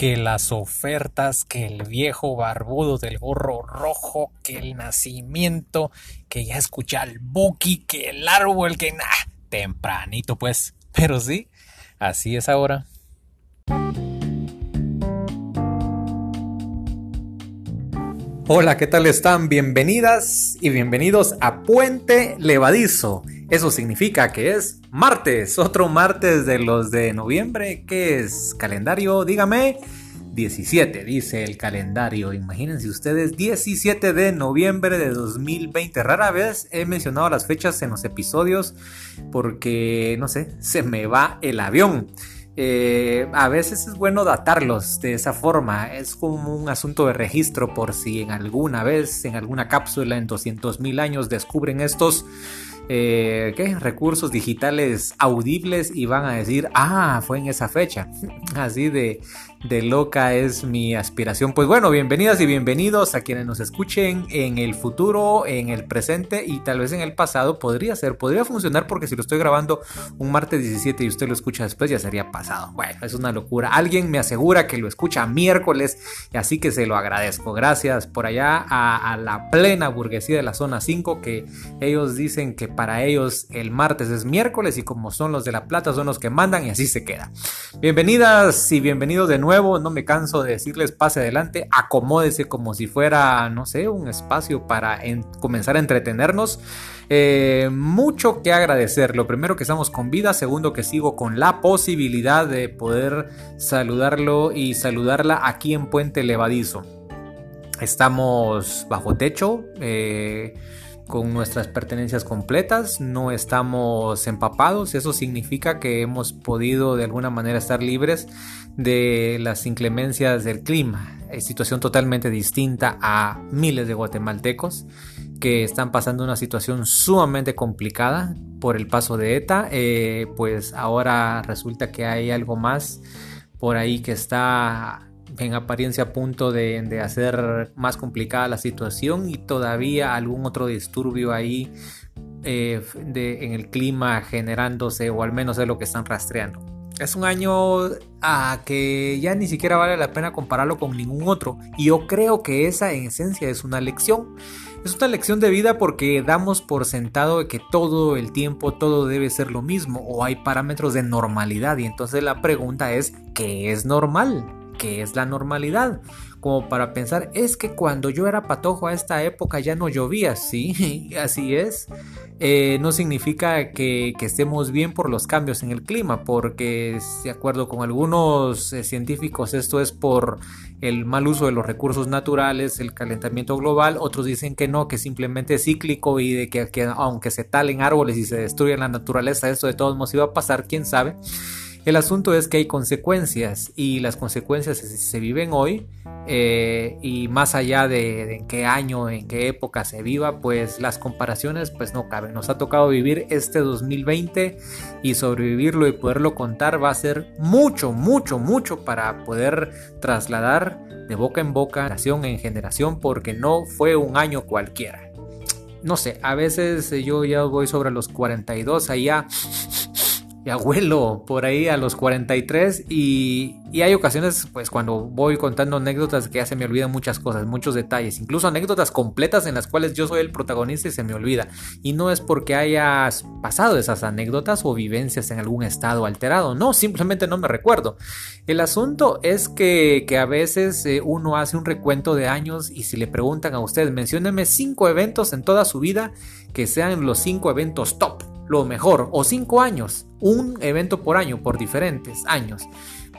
que las ofertas, que el viejo barbudo del gorro rojo, que el nacimiento, que ya escuché al Buki, que el árbol, que nada, tempranito pues, pero sí, así es ahora. Hola, ¿qué tal están? Bienvenidas y bienvenidos a Puente Levadizo. Eso significa que es martes, otro martes de los de noviembre. ¿Qué es? Calendario, dígame. 17, dice el calendario. Imagínense ustedes, 17 de noviembre de 2020. Rara vez he mencionado las fechas en los episodios porque, no sé, se me va el avión. Eh, a veces es bueno datarlos de esa forma. Es como un asunto de registro por si en alguna vez, en alguna cápsula en 200 mil años descubren estos eh, ¿qué? recursos digitales audibles y van a decir, ah, fue en esa fecha. Así de, de loca es mi aspiración. Pues bueno, bienvenidas y bienvenidos a quienes nos escuchen en el futuro, en el presente y tal vez en el pasado. Podría ser, podría funcionar porque si lo estoy grabando un martes 17 y usted lo escucha después ya sería pasado. Bueno, es una locura. Alguien me asegura que lo escucha miércoles y así que se lo agradezco. Gracias por allá a, a la plena burguesía de la zona 5 que ellos dicen que para ellos el martes es miércoles y como son los de la plata son los que mandan y así se queda. Bienvenidas y bienvenidos de nuevo no me canso de decirles pase adelante, acomódese como si fuera, no sé, un espacio para comenzar a entretenernos. Eh, mucho que agradecer. Lo primero que estamos con vida, segundo que sigo con la posibilidad de poder saludarlo y saludarla aquí en Puente Levadizo. Estamos bajo techo. Eh, con nuestras pertenencias completas, no estamos empapados, eso significa que hemos podido de alguna manera estar libres de las inclemencias del clima, es situación totalmente distinta a miles de guatemaltecos que están pasando una situación sumamente complicada por el paso de ETA, eh, pues ahora resulta que hay algo más por ahí que está en apariencia a punto de, hacer más complicada la situación y todavía algún otro disturbio ahí eh, en el clima generándose o al menos es lo que están rastreando. Es un año a que ya ni siquiera vale la pena compararlo con ningún otro y yo creo que esa en esencia es una lección. Es una lección de vida porque damos por sentado que todo el tiempo todo debe ser lo mismo o hay parámetros de normalidad y entonces la pregunta es ¿qué es normal? Que es la normalidad. Como para pensar, es que cuando yo era patojo a esta época ya no llovía, sí, así es. Eh, no significa que, estemos bien por los cambios en el clima, porque de acuerdo con algunos eh, científicos esto es por el mal uso de los recursos naturales, el calentamiento global, otros dicen que no, que simplemente es cíclico y de que, que aunque se talen árboles y se destruya la naturaleza, esto de todos modos iba a pasar, quién sabe. El asunto es que hay consecuencias y las consecuencias se, viven hoy eh, y más allá de, en qué año, en qué época se viva, pues las comparaciones pues no caben. Nos ha tocado vivir este 2020 y sobrevivirlo y poderlo contar va a ser mucho, mucho, mucho para poder trasladar de boca en boca, generación en generación, porque no fue un año cualquiera. No sé, a veces yo ya voy sobre los 42 allá y abuelo por ahí a los 43 y, y, hay ocasiones pues cuando voy contando anécdotas que ya se me olvidan muchas cosas, muchos detalles, incluso anécdotas completas en las cuales yo soy el protagonista y se me olvida. Y no es porque hayas pasado esas anécdotas o vivencias en algún estado alterado, no, simplemente no me recuerdo. El asunto es que, que a veces eh, uno hace un recuento de años y si le preguntan a usted, mencióneme cinco eventos en toda su vida que sean los cinco eventos top lo mejor, o cinco años, un evento por año, por diferentes años.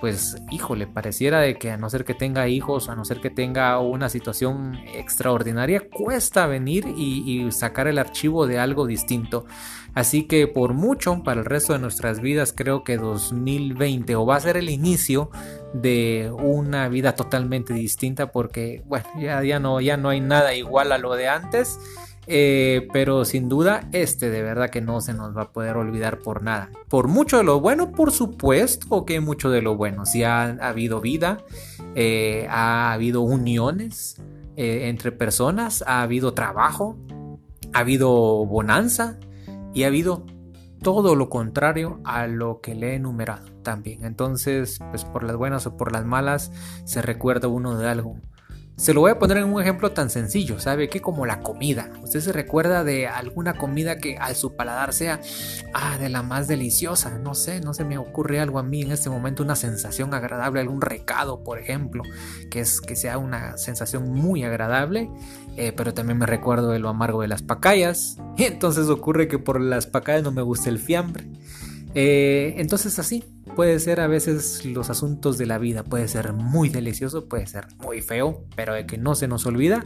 Pues híjole, pareciera de que a no ser que tenga hijos, a no ser que tenga una situación extraordinaria, cuesta venir y, sacar el archivo de algo distinto. Así que por mucho, para el resto de nuestras vidas, creo que 2020 o va a ser el inicio de una vida totalmente distinta porque, bueno, ya, ya, no, ya no hay nada igual a lo de antes eh, pero sin duda, este de verdad que no se nos va a poder olvidar por nada. Por mucho de lo bueno, por supuesto que mucho de lo bueno. Si ha, habido vida, eh, ha habido uniones eh, entre personas, ha habido trabajo, ha habido bonanza y ha habido todo lo contrario a lo que le he enumerado también. Entonces, pues por las buenas o por las malas, se recuerda uno de algo. Se lo voy a poner en un ejemplo tan sencillo, ¿sabe? Que como la comida. Usted se recuerda de alguna comida que al su paladar sea, ah, de la más deliciosa. No sé, no se me ocurre algo a mí en este momento, una sensación agradable, algún recado, por ejemplo, que es que sea una sensación muy agradable. Eh, pero también me recuerdo de lo amargo de las pacayas. Y entonces ocurre que por las pacayas no me gusta el fiambre. Eh, entonces así, puede ser a veces los asuntos de la vida, puede ser muy delicioso, puede ser muy feo, pero de que no se nos olvida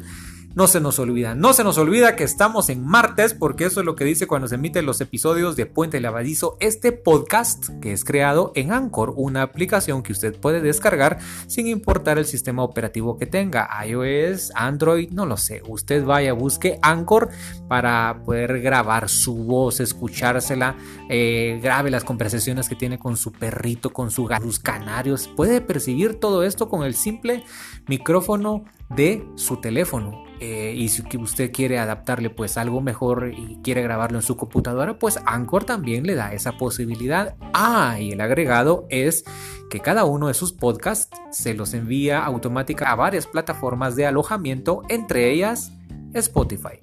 no se nos olvida, no se nos olvida que estamos en martes, porque eso es lo que dice cuando se emiten los episodios de Puente Lavadizo, este podcast que es creado en Anchor, una aplicación que usted puede descargar sin importar el sistema operativo que tenga, iOS, Android, no lo sé. Usted vaya, busque Anchor para poder grabar su voz, escuchársela, eh, grabe las conversaciones que tiene con su perrito, con sus canarios. Puede percibir todo esto con el simple micrófono de su teléfono. Eh, y si usted quiere adaptarle pues algo mejor y quiere grabarlo en su computadora, pues Anchor también le da esa posibilidad. Ah, y el agregado es que cada uno de sus podcasts se los envía automática a varias plataformas de alojamiento, entre ellas Spotify.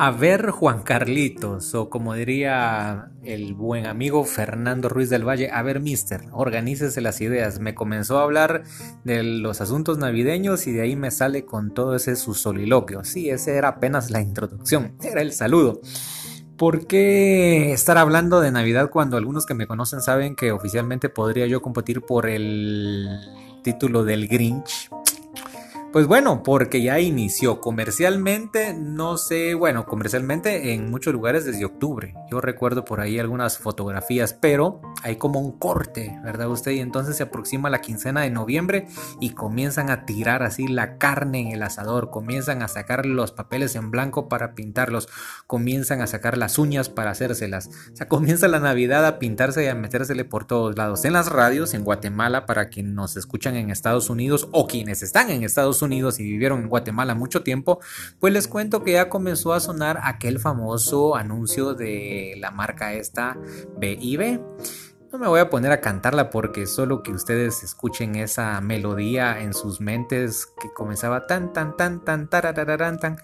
A ver Juan Carlitos, o como diría el buen amigo Fernando Ruiz del Valle, a ver mister, organícese las ideas. Me comenzó a hablar de los asuntos navideños y de ahí me sale con todo ese su soliloquio. Sí, ese era apenas la introducción, era el saludo. ¿Por qué estar hablando de Navidad cuando algunos que me conocen saben que oficialmente podría yo competir por el título del Grinch? Pues bueno, porque ya inició comercialmente, no sé, bueno, comercialmente en muchos lugares desde octubre. Yo recuerdo por ahí algunas fotografías, pero hay como un corte, ¿verdad usted? Y entonces se aproxima la quincena de noviembre y comienzan a tirar así la carne en el asador, comienzan a sacar los papeles en blanco para pintarlos, comienzan a sacar las uñas para hacérselas. O sea, comienza la Navidad a pintarse y a metérsele por todos lados. En las radios, en Guatemala, para quienes nos escuchan en Estados Unidos o quienes están en Estados Unidos y vivieron en Guatemala mucho tiempo, pues les cuento que ya comenzó a sonar aquel famoso anuncio de la marca esta BIB. No me voy a poner a cantarla porque solo que ustedes escuchen esa melodía en sus mentes que comenzaba tan tan tan tan tarararán tan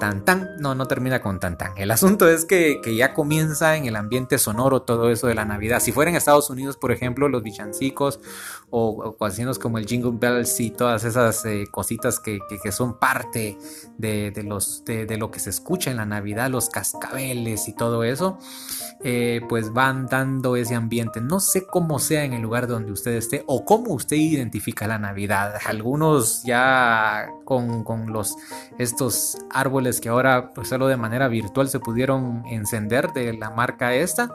tan tan, no, no termina con tan tan. El asunto es que, ya comienza en el ambiente sonoro todo eso de la Navidad. Si fuera en Estados Unidos, por ejemplo, los villancicos o, o como el Jingle Bells y todas esas eh, cositas que, son parte de, los, de, lo que se escucha en la Navidad, los cascabeles y todo eso, eh, pues van dando ese ambiente. No sé cómo sea en el lugar donde usted esté o cómo usted identifica la Navidad. Algunos ya con, con los, estos árboles que ahora pues solo de manera virtual se pudieron encender de la marca esta,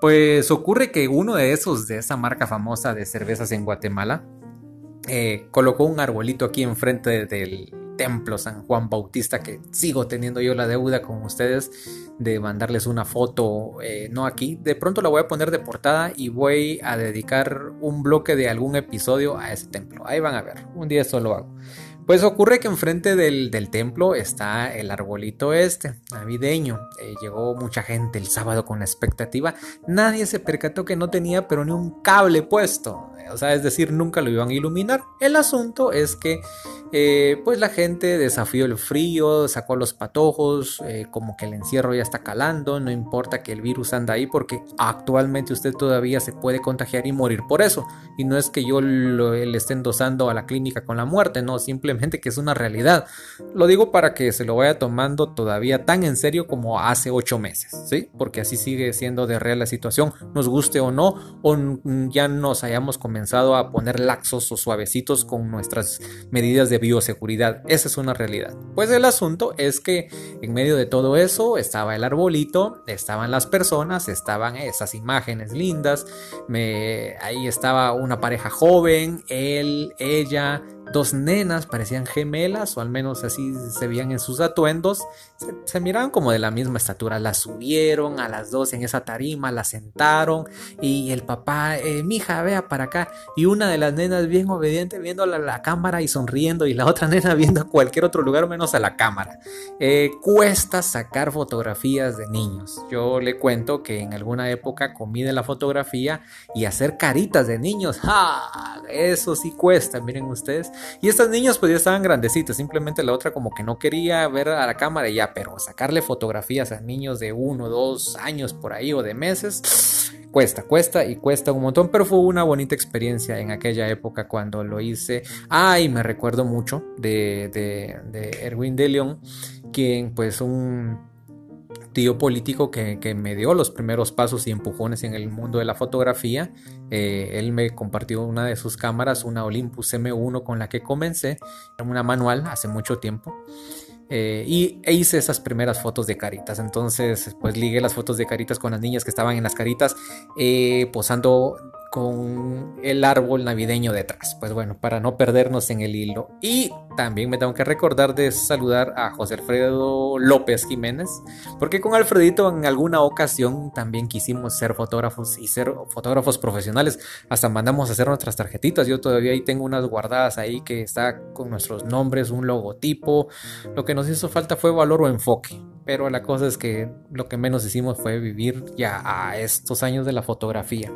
pues ocurre que uno de esos de esa marca famosa de cervezas en Guatemala eh, colocó un arbolito aquí enfrente del templo San Juan Bautista que sigo teniendo yo la deuda con ustedes de mandarles una foto eh, no aquí. De pronto la voy a poner de portada y voy a dedicar un bloque de algún episodio a ese templo. Ahí van a ver un día esto lo hago pues ocurre que enfrente del, templo está el arbolito este, navideño. Eh, llegó mucha gente el sábado con la expectativa. Nadie se percató que no tenía pero ni un cable puesto. O sea, es decir, nunca lo iban a iluminar. El asunto es que eh, pues la gente desafió el frío, sacó los patojos, eh, como que el encierro ya está calando, no importa que el virus anda ahí porque actualmente usted todavía se puede contagiar y morir por eso. Y no es que yo le esté endosando a la clínica con la muerte, no, simplemente que es una realidad. Lo digo para que se lo vaya tomando todavía tan en serio como hace ocho meses, ¿sí? Porque así sigue siendo de real la situación, nos guste o no, o ya nos hayamos comenzado a poner laxos o suavecitos con nuestras medidas de bioseguridad. Esa es una realidad. Pues el asunto es que en medio de todo eso estaba el arbolito, estaban las personas, estaban esas imágenes lindas, me, ahí estaba una pareja joven, él, ella, dos nenas, parecían gemelas, o al menos así se veían en sus atuendos. Se, miraban como de la misma estatura. Las subieron a las dos en esa tarima, las sentaron y el papá, eh, mija, vea para acá. Y una de las nenas bien obediente viendo a la, cámara y sonriendo y la otra nena viendo a cualquier otro lugar menos a la cámara. Eh, cuesta sacar fotografías de niños. Yo le cuento que en alguna época comí de la fotografía y hacer caritas de niños. ¡Ja! Eso sí cuesta, miren ustedes. Y estas niñas pues ya estaban grandecitas, simplemente la otra como que no quería ver a la cámara y ya, pero sacarle fotografías a niños de uno, dos años por ahí o de meses, cuesta, cuesta y cuesta un montón, pero fue una bonita experiencia en aquella época cuando lo hice. Ay, me recuerdo mucho de, de, de Erwin de León, quien pues un tío político que, me dio los primeros pasos y empujones en el mundo de la fotografía. Eh, él me compartió una de sus cámaras, una Olympus M1 con la que comencé, una manual hace mucho tiempo. Eh, y e hice esas primeras fotos de caritas. Entonces, pues ligué las fotos de caritas con las niñas que estaban en las caritas eh, posando con el árbol navideño detrás. Pues bueno, para no perdernos en el hilo. Y también me tengo que recordar de saludar a José Alfredo López Jiménez, porque con Alfredito en alguna ocasión también quisimos ser fotógrafos y ser fotógrafos profesionales. Hasta mandamos a hacer nuestras tarjetitas. Yo todavía ahí tengo unas guardadas ahí que está con nuestros nombres, un logotipo. Lo que nos hizo falta fue valor o enfoque. Pero la cosa es que lo que menos hicimos fue vivir ya a estos años de la fotografía.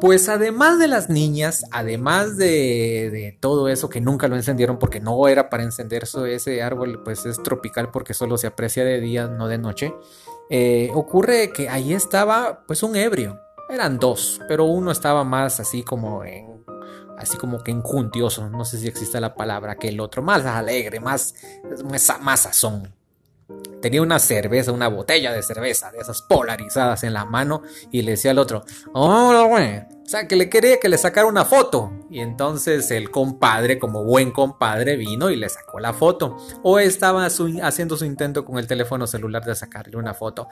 Pues además de las niñas, además de, todo eso que nunca lo encendieron porque no era para encender ese árbol, pues es tropical porque solo se aprecia de día, no de noche. Eh, ocurre que ahí estaba pues un ebrio. Eran dos, pero uno estaba más así como en así como que enjuntioso, no sé si existe la palabra, que el otro, más alegre, más, más, más sazón. Tenía una cerveza, una botella de cerveza, de esas polarizadas en la mano, y le decía al otro, hola, güey, sea, que le quería que le sacara una foto. Y entonces el compadre, como buen compadre, vino y le sacó la foto. O estaba haciendo su intento con el teléfono celular de sacarle una foto.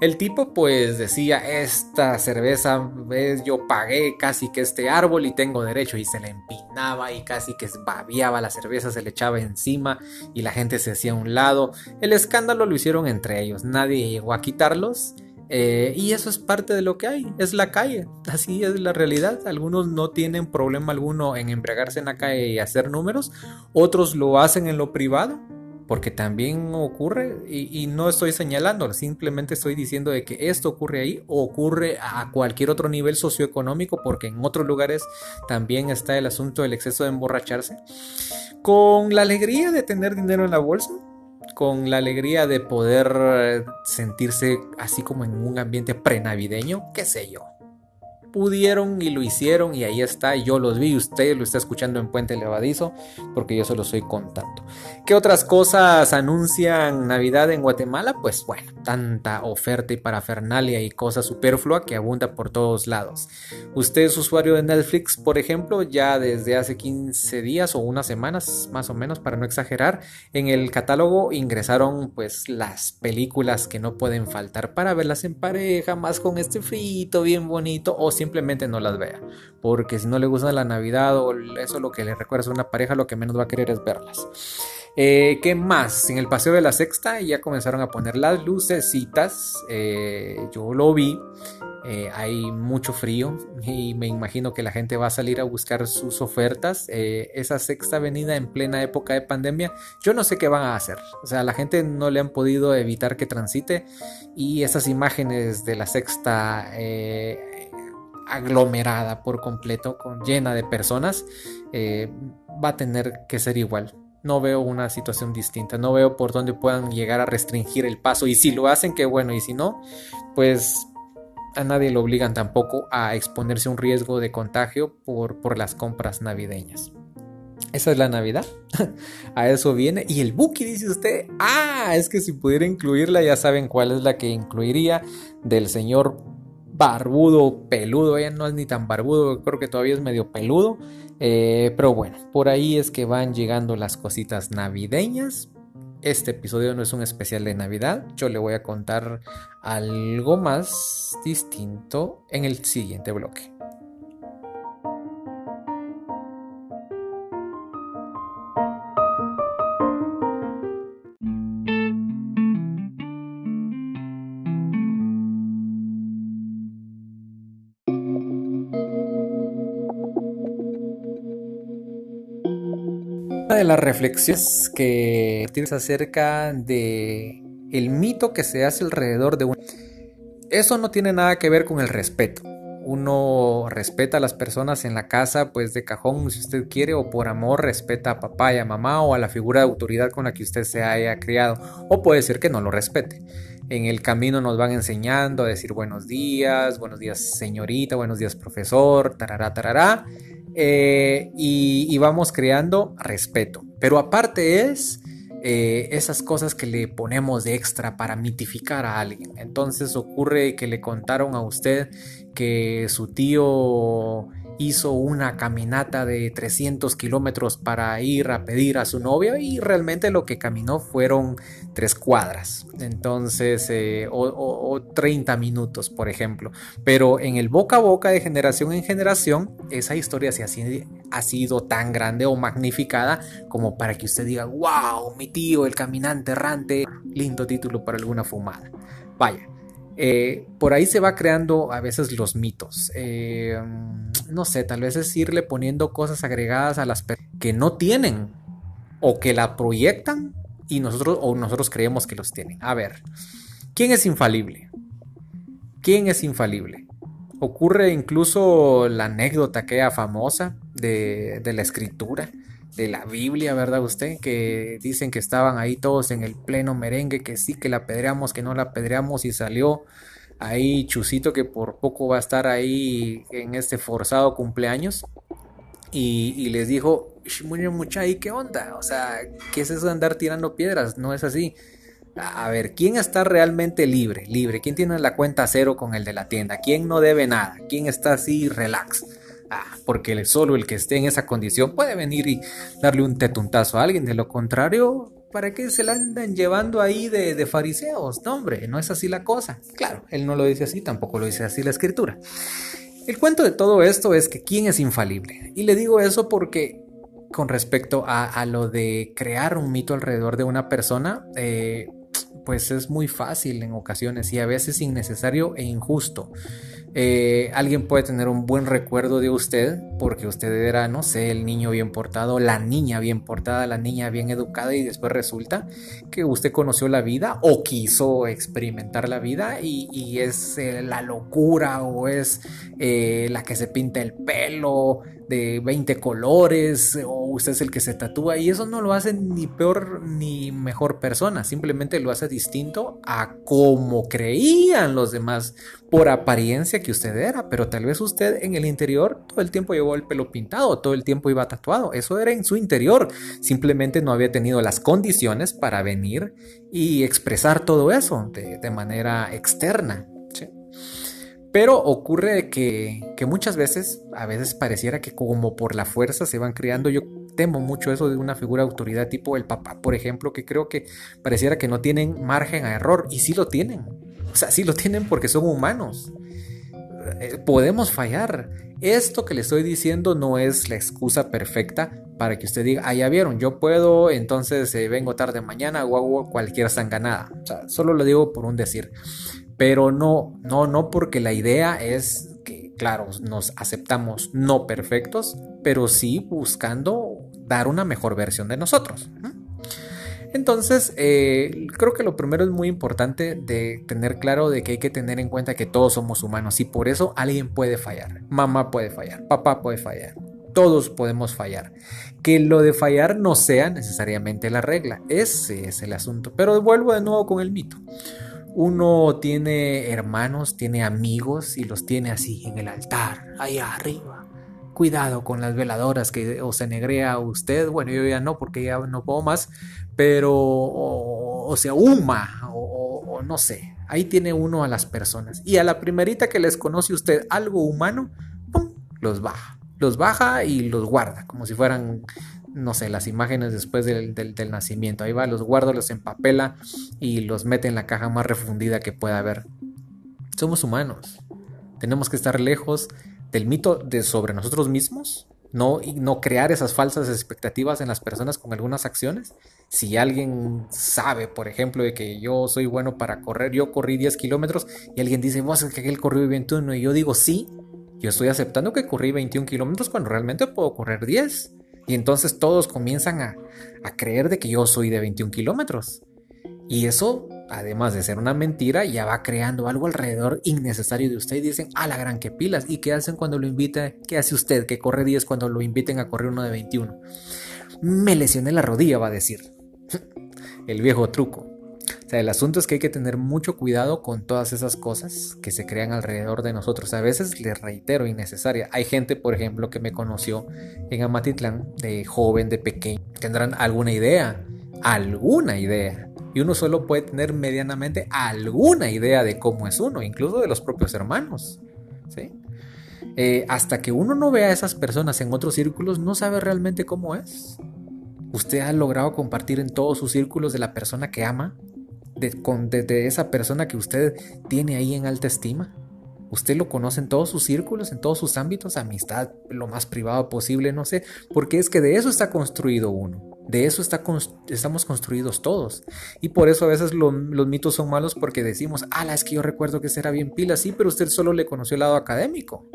El tipo pues decía, esta cerveza, ves, yo pagué casi que este árbol y tengo derecho. Y se le empinaba y casi que babiaba la cerveza, se le echaba encima y la gente se hacía a un lado. El escándalo lo hicieron entre ellos. Nadie llegó a quitarlos. Eh, y eso es parte de lo que hay, es la calle, así es la realidad. Algunos no tienen problema alguno en embriagarse en la calle y hacer números, otros lo hacen en lo privado, porque también ocurre, y, no estoy señalando, simplemente estoy diciendo de que esto ocurre ahí ocurre a cualquier otro nivel socioeconómico, porque en otros lugares también está el asunto del exceso de emborracharse, con la alegría de tener dinero en la bolsa con la alegría de poder eh, sentirse así como en un ambiente prenavideño, qué sé yo pudieron y lo hicieron y ahí está, yo los vi, usted lo está escuchando en Puente Levadizo porque yo se lo estoy contando. ¿Qué otras cosas anuncian Navidad en Guatemala? Pues bueno, tanta oferta y parafernalia y cosa superflua que abunda por todos lados. Usted es usuario de Netflix, por ejemplo, ya desde hace 15 días o unas semanas más o menos, para no exagerar, en el catálogo ingresaron pues las películas que no pueden faltar para verlas en pareja, más con este frito bien bonito o simplemente no las vea. Porque si no le gusta la Navidad o eso lo que le recuerda a una pareja, lo que menos va a querer es verlas. Eh, ¿Qué más? En el paseo de la sexta ya comenzaron a poner las lucecitas. Eh, yo lo vi. Eh, hay mucho frío y me imagino que la gente va a salir a buscar sus ofertas. esa sexta avenida en plena época de pandemia, yo no sé qué van a hacer. O sea, la gente no le han podido evitar que transite y esas imágenes de la sexta aglomerada por completo, con, llena de personas, eh, va a tener que ser igual. No veo una situación distinta, no veo por dónde puedan llegar a restringir el paso. Y si lo hacen, qué bueno, y si no, pues a nadie lo obligan tampoco a exponerse a un riesgo de contagio por, por las compras navideñas. Esa es la Navidad. a eso viene. Y el Buki dice usted, ah, es que si pudiera incluirla, ya saben cuál es la que incluiría del señor barbudo, peludo, ella no es ni tan barbudo, creo que todavía es medio peludo, eh, pero bueno, por ahí es que van llegando las cositas navideñas. Este episodio no es un especial de Navidad, yo le voy a contar algo más distinto en el siguiente bloque. Las reflexiones que tienes acerca de el mito que se hace alrededor de un... Eso no tiene nada que ver con el respeto uno respeta a las personas en la casa, pues de cajón si usted quiere, o por amor respeta a papá y a mamá o a la figura de autoridad con la que usted se haya criado, o puede ser que no lo respete. En el camino nos van enseñando a decir buenos días, buenos días señorita, buenos días profesor, tarará, tarará, eh, y, vamos creando respeto. Pero aparte es eh, esas cosas que le ponemos de extra para mitificar a alguien. Entonces ocurre que le contaron a usted que su tío hizo una caminata de 300 kilómetros para ir a pedir a su novia y realmente lo que caminó fueron tres cuadras, entonces, eh, o, 30 minutos, por ejemplo. Pero en el boca a boca de generación en generación, esa historia se ha sido tan grande o magnificada como para que usted diga, wow, mi tío, el caminante errante, lindo título para alguna fumada. Vaya, eh, por ahí se va creando a veces los mitos. Eh, no sé, tal vez es irle poniendo cosas agregadas a las que no tienen o que la proyectan y nosotros o nosotros creemos que los tienen. A ver, ¿quién es infalible? ¿Quién es infalible? Ocurre incluso la anécdota aquella famosa de la escritura de la Biblia, ¿verdad usted? Que dicen que estaban ahí todos en el pleno merengue, que sí que la apedreamos, que no la apedreamos y salió ahí Chusito que por poco va a estar ahí en este forzado cumpleaños y, les dijo, mucha, ¿y qué onda? O sea, ¿qué es eso de andar tirando piedras? No es así. A ver, ¿quién está realmente libre? Libre. ¿Quién tiene la cuenta cero con el de la tienda? ¿Quién no debe nada? ¿Quién está así relax? Porque solo el que esté en esa condición puede venir y darle un tetuntazo a alguien. De lo contrario, ¿para qué se la andan llevando ahí de, de, fariseos? No, hombre, no es así la cosa. Claro, él no lo dice así, tampoco lo dice así la escritura. El cuento de todo esto es que quién es infalible. Y le digo eso porque con respecto a, lo de crear un mito alrededor de una persona, eh, pues es muy fácil en ocasiones y a veces innecesario e injusto. Eh, alguien puede tener un buen recuerdo de usted porque usted era, no sé, el niño bien portado, la niña bien portada, la niña bien educada y después resulta que usted conoció la vida o quiso experimentar la vida y, es eh, la locura o es eh, la que se pinta el pelo de 20 colores o usted es el que se tatúa y eso no lo hace ni peor ni mejor persona, simplemente lo hace distinto a como creían los demás por apariencia que usted era, pero tal vez usted en el interior todo el tiempo llevó el pelo pintado, todo el tiempo iba tatuado, eso era en su interior, simplemente no había tenido las condiciones para venir y expresar todo eso de, manera externa. Pero ocurre que, muchas veces, a veces pareciera que como por la fuerza se van creando, yo temo mucho eso de una figura de autoridad tipo el papá, por ejemplo, que creo que pareciera que no tienen margen a error, y sí lo tienen. O sea, sí lo tienen porque son humanos. Eh, podemos fallar. Esto que le estoy diciendo no es la excusa perfecta para que usted diga, ah, ya vieron, yo puedo, entonces eh, vengo tarde mañana o hago cualquier sanganada. O sea, solo lo digo por un decir. Pero no, no, no porque la idea es que, claro, nos aceptamos no perfectos, pero sí buscando dar una mejor versión de nosotros. Entonces, eh, creo que lo primero es muy importante de tener claro de que hay que tener en cuenta que todos somos humanos y por eso alguien puede fallar. Mamá puede fallar, papá puede fallar, todos podemos fallar. Que lo de fallar no sea necesariamente la regla, ese es el asunto. Pero vuelvo de nuevo con el mito. Uno tiene hermanos, tiene amigos y los tiene así en el altar, allá arriba. Cuidado con las veladoras que o se negrea usted. Bueno, yo ya no porque ya no puedo más, pero o, sea, huma o, no sé. Ahí tiene uno a las personas. Y a la primerita que les conoce usted algo humano, ¡pum! los baja. Los baja y los guarda, como si fueran, no sé, las imágenes después del, del nacimiento. Ahí va, los guarda, los empapela y los mete en la caja más refundida que pueda haber. Somos humanos. Tenemos que estar lejos del mito de sobre nosotros mismos no, no crear esas falsas expectativas en las personas con algunas acciones. Si alguien sabe, por ejemplo, de que yo soy bueno para correr, yo corrí 10 kilómetros y alguien dice, vos es que él corrió 21 y yo digo sí, yo estoy aceptando que corrí 21 kilómetros cuando realmente puedo correr 10. Y entonces todos comienzan a, a creer de que yo soy de 21 kilómetros. Y eso, además de ser una mentira, ya va creando algo alrededor innecesario de usted. Y dicen, ah, la gran que pilas. ¿Y qué hacen cuando lo invita? ¿Qué hace usted que corre 10 cuando lo inviten a correr uno de 21? Me lesioné la rodilla, va a decir. El viejo truco. El asunto es que hay que tener mucho cuidado con todas esas cosas que se crean alrededor de nosotros. A veces, les reitero, innecesaria. Hay gente, por ejemplo, que me conoció en Amatitlán, de joven, de pequeño. Tendrán alguna idea, alguna idea. Y uno solo puede tener medianamente alguna idea de cómo es uno, incluso de los propios hermanos. Eh, hasta que uno no vea a esas personas en otros círculos, no sabe realmente cómo es. Usted ha logrado compartir en todos sus círculos de la persona que ama, de, esa persona que usted tiene ahí en alta estima. Usted lo conoce en todos sus círculos, en todos sus ámbitos, amistad, lo más privado posible, no sé, porque es que de eso está construido uno. De eso está, estamos construidos todos. Y por eso a veces los mitos son malos porque decimos, ah, es que yo recuerdo que será bien pila, sí, pero usted solo le conoció el lado académico.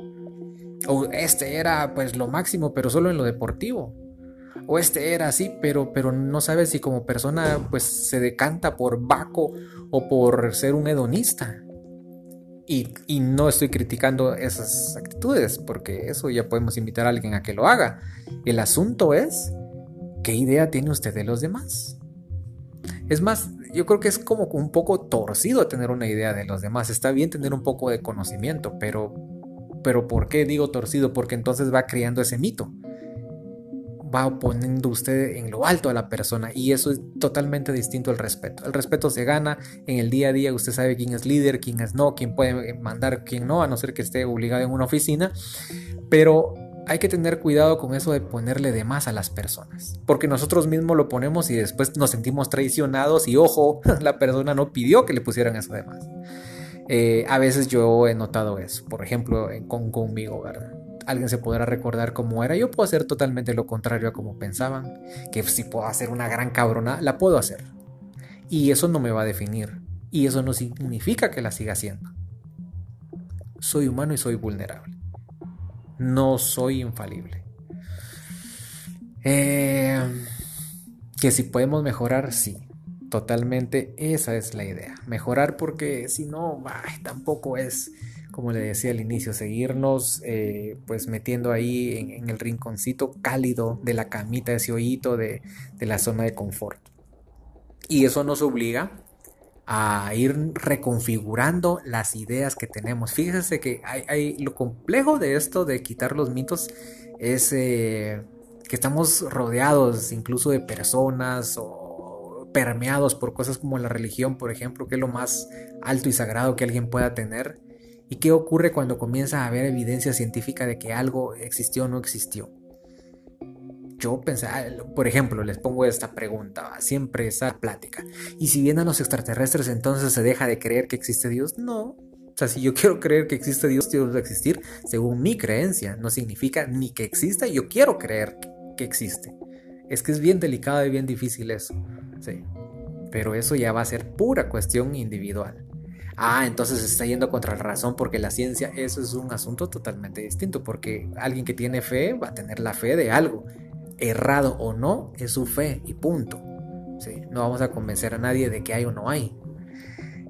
O este era pues lo máximo, pero solo en lo deportivo o este era así, pero, pero no sabes si como persona pues se decanta por Baco o por ser un hedonista. Y, y, no estoy criticando esas actitudes, porque eso ya podemos invitar a alguien a que lo haga. El asunto es, ¿qué idea tiene usted de los demás? Es más, yo creo que es como un poco torcido tener una idea de los demás. Está bien tener un poco de conocimiento, pero, pero ¿por qué digo torcido? Porque entonces va creando ese mito va poniendo usted en lo alto a la persona y eso es totalmente distinto al respeto. El respeto se gana en el día a día, usted sabe quién es líder, quién es no, quién puede mandar, quién no, a no ser que esté obligado en una oficina, pero hay que tener cuidado con eso de ponerle de más a las personas, porque nosotros mismos lo ponemos y después nos sentimos traicionados y ojo, la persona no pidió que le pusieran eso de más. Eh, a veces yo he notado eso, por ejemplo, con, conmigo, ¿verdad? Alguien se podrá recordar cómo era. Yo puedo hacer totalmente lo contrario a como pensaban. Que si puedo hacer una gran cabrona, la puedo hacer. Y eso no me va a definir. Y eso no significa que la siga haciendo. Soy humano y soy vulnerable. No soy infalible. Eh, que si podemos mejorar, sí. Totalmente esa es la idea. Mejorar porque si no, tampoco es como le decía al inicio, seguirnos eh, pues metiendo ahí en, el rinconcito cálido de la camita, ese hoyito de, la zona de confort. Y eso nos obliga a ir reconfigurando las ideas que tenemos. Fíjense que hay, lo complejo de esto de quitar los mitos es eh, que estamos rodeados incluso de personas o permeados por cosas como la religión, por ejemplo, que es lo más alto y sagrado que alguien pueda tener. ¿Y qué ocurre cuando comienza a haber evidencia científica de que algo existió o no existió? Yo pensaba, por ejemplo, les pongo esta pregunta, siempre esa plática. ¿Y si vienen los extraterrestres, entonces se deja de creer que existe Dios? No. O sea, si yo quiero creer que existe Dios, Dios va a existir según mi creencia. No significa ni que exista, yo quiero creer que existe. Es que es bien delicado y bien difícil eso. Sí. Pero eso ya va a ser pura cuestión individual ah, entonces está yendo contra la razón porque la ciencia, eso es un asunto totalmente distinto, porque alguien que tiene fe va a tener la fe de algo, errado o no, es su fe y punto. No vamos a convencer a nadie de que hay o no hay.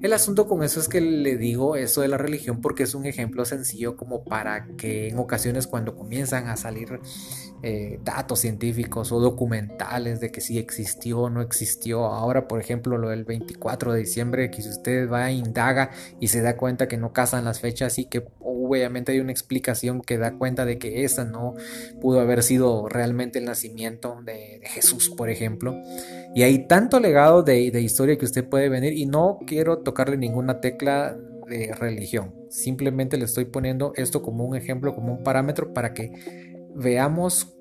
El asunto con eso es que le digo eso de la religión porque es un ejemplo sencillo como para que en ocasiones cuando comienzan a salir eh, datos científicos o documentales de que si existió o no existió, ahora por ejemplo lo del 24 de diciembre, que si usted va a indaga y se da cuenta que no casan las fechas y que obviamente hay una explicación que da cuenta de que esa no pudo haber sido realmente el nacimiento de, Jesús, por ejemplo. Y hay tanto legado de, de historia que usted puede venir y no quiero tocarle ninguna tecla de religión. Simplemente le estoy poniendo esto como un ejemplo, como un parámetro para que veamos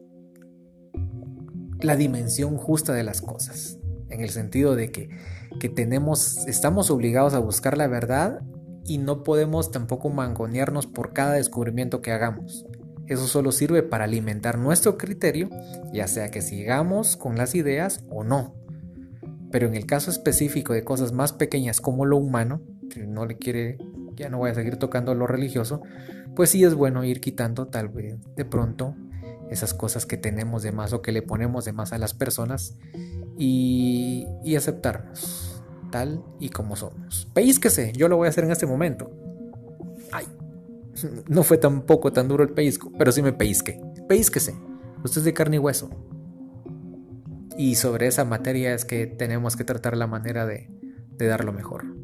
la dimensión justa de las cosas. En el sentido de que, que tenemos, estamos obligados a buscar la verdad y no podemos tampoco mangonearnos por cada descubrimiento que hagamos. Eso solo sirve para alimentar nuestro criterio, ya sea que sigamos con las ideas o no. Pero en el caso específico de cosas más pequeñas como lo humano, que no le quiere, ya no voy a seguir tocando lo religioso, pues sí es bueno ir quitando tal vez de pronto esas cosas que tenemos de más o que le ponemos de más a las personas y, y aceptarnos tal y como somos. Peísquese, yo lo voy a hacer en este momento. Ay, no fue tampoco tan duro el pellizco, pero sí me peisque. Peísquese, usted es de carne y hueso. Y sobre esa materia es que tenemos que tratar la manera de, de dar lo mejor.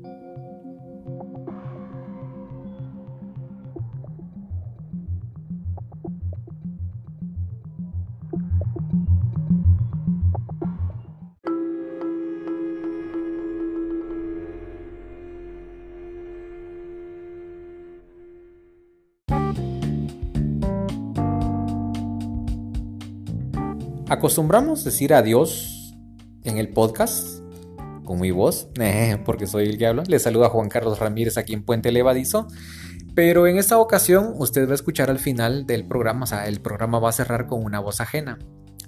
Acostumbramos decir adiós en el podcast con mi voz, porque soy el que habla. Le saluda Juan Carlos Ramírez aquí en Puente Levadizo. Pero en esta ocasión usted va a escuchar al final del programa, o sea, el programa va a cerrar con una voz ajena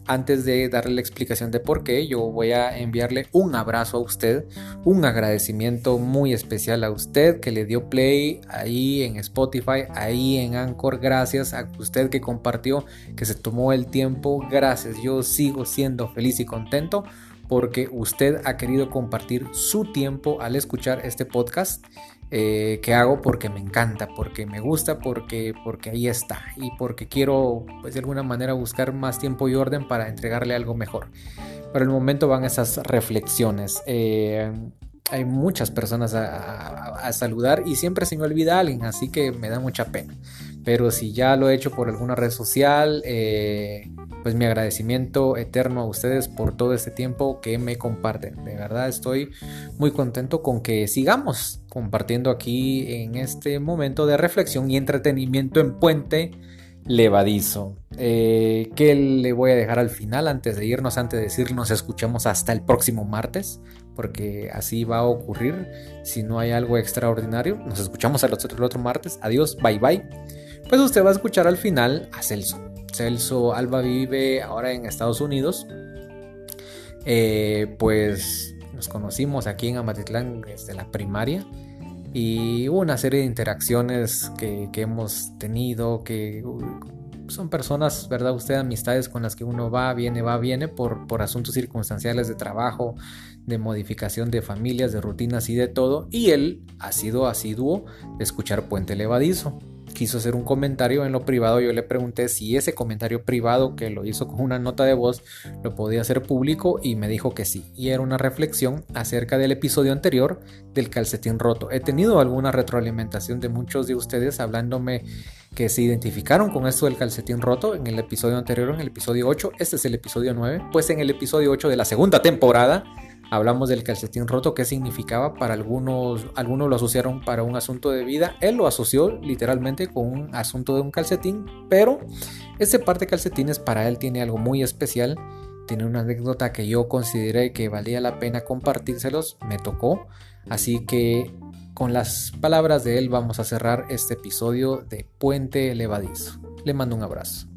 antes de darle la explicación de por qué, yo voy a enviarle un abrazo a usted, un agradecimiento muy especial a usted que le dio play ahí en Spotify, ahí en Anchor. Gracias a usted que compartió, que se tomó el tiempo. Gracias, yo sigo siendo feliz y contento porque usted ha querido compartir su tiempo al escuchar este podcast eh, que hago porque me encanta, porque me gusta, porque, porque ahí está y porque quiero pues de alguna manera buscar más tiempo y orden para entregarle algo mejor. Por el momento van esas reflexiones. Eh, hay muchas personas a, saludar y siempre se me olvida alguien, así que me da mucha pena. Pero si ya lo he hecho por alguna red social, eh, pues mi agradecimiento eterno a ustedes por todo este tiempo que me comparten. De verdad estoy muy contento con que sigamos compartiendo aquí en este momento de reflexión y entretenimiento en Puente Levadizo. Eh, ¿Qué le voy a dejar al final antes de irnos? Antes de decir nos escuchamos hasta el próximo martes, porque así va a ocurrir. Si no hay algo extraordinario, nos escuchamos el otro, el otro martes. Adiós, bye bye. Pues usted va a escuchar al final a Celso. Celso Alba vive ahora en Estados Unidos. Eh, pues nos conocimos aquí en Amatitlán desde la primaria y hubo una serie de interacciones que, hemos tenido, que son personas, ¿verdad? Usted, amistades con las que uno va, viene, va, viene por, por asuntos circunstanciales de trabajo, de modificación de familias, de rutinas y de todo. Y él ha sido asiduo de escuchar Puente Levadizo quiso hacer un comentario en lo privado, yo le pregunté si ese comentario privado que lo hizo con una nota de voz lo podía hacer público y me dijo que sí. Y era una reflexión acerca del episodio anterior del calcetín roto. He tenido alguna retroalimentación de muchos de ustedes hablándome que se identificaron con esto del calcetín roto en el episodio anterior, en el episodio 8. Este es el episodio 9. Pues en el episodio 8 de la segunda temporada Hablamos del calcetín roto, qué significaba para algunos, algunos lo asociaron para un asunto de vida, él lo asoció literalmente con un asunto de un calcetín, pero ese par de calcetines para él tiene algo muy especial, tiene una anécdota que yo consideré que valía la pena compartírselos, me tocó, así que con las palabras de él vamos a cerrar este episodio de Puente Levadizo. Le mando un abrazo.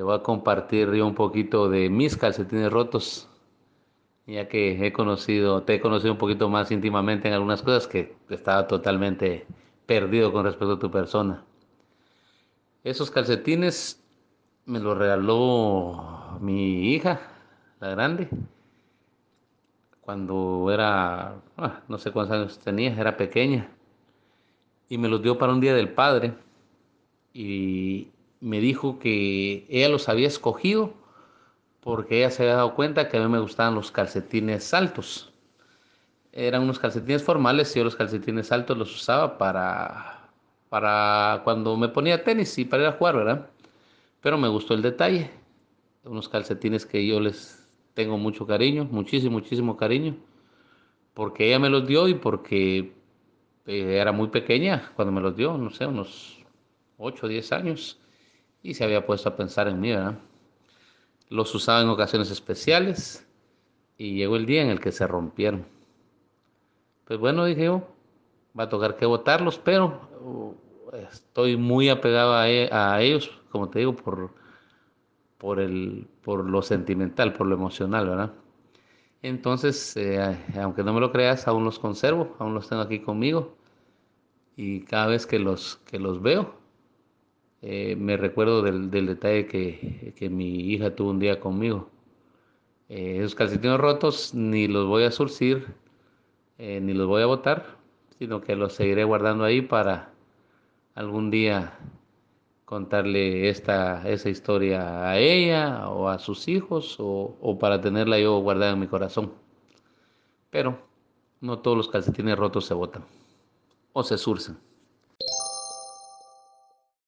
Te voy a compartir yo un poquito de mis calcetines rotos, ya que he conocido, te he conocido un poquito más íntimamente en algunas cosas que estaba totalmente perdido con respecto a tu persona. Esos calcetines me los regaló mi hija, la grande, cuando era, ah, no sé cuántos años tenía, era pequeña, y me los dio para un día del padre. Y me dijo que ella los había escogido porque ella se había dado cuenta que a mí me gustaban los calcetines altos. Eran unos calcetines formales y yo los calcetines altos los usaba para, para cuando me ponía tenis y para ir a jugar, ¿verdad? Pero me gustó el detalle. Unos calcetines que yo les tengo mucho cariño, muchísimo, muchísimo cariño. Porque ella me los dio y porque eh, era muy pequeña cuando me los dio, no sé, unos 8 o 10 años y se había puesto a pensar en mí, ¿verdad? Los usaba en ocasiones especiales y llegó el día en el que se rompieron. Pues bueno, dije yo, va a tocar que botarlos, pero uh, estoy muy apegado e, a, ellos, como te digo, por, por, el, por lo sentimental, por lo emocional, ¿verdad? Entonces, eh, aunque no me lo creas, aún los conservo, aún los tengo aquí conmigo. Y cada vez que los, que los veo, eh, me recuerdo del, detalle que, mi hija tuvo un día conmigo. Eh, esos calcetines rotos ni los voy a surcir, ni los voy a botar, sino que los seguiré guardando ahí para algún día contarle esta, esa historia a ella o a sus hijos o, para tenerla yo guardada en mi corazón. Pero no todos los calcetines rotos se botan o se surcen.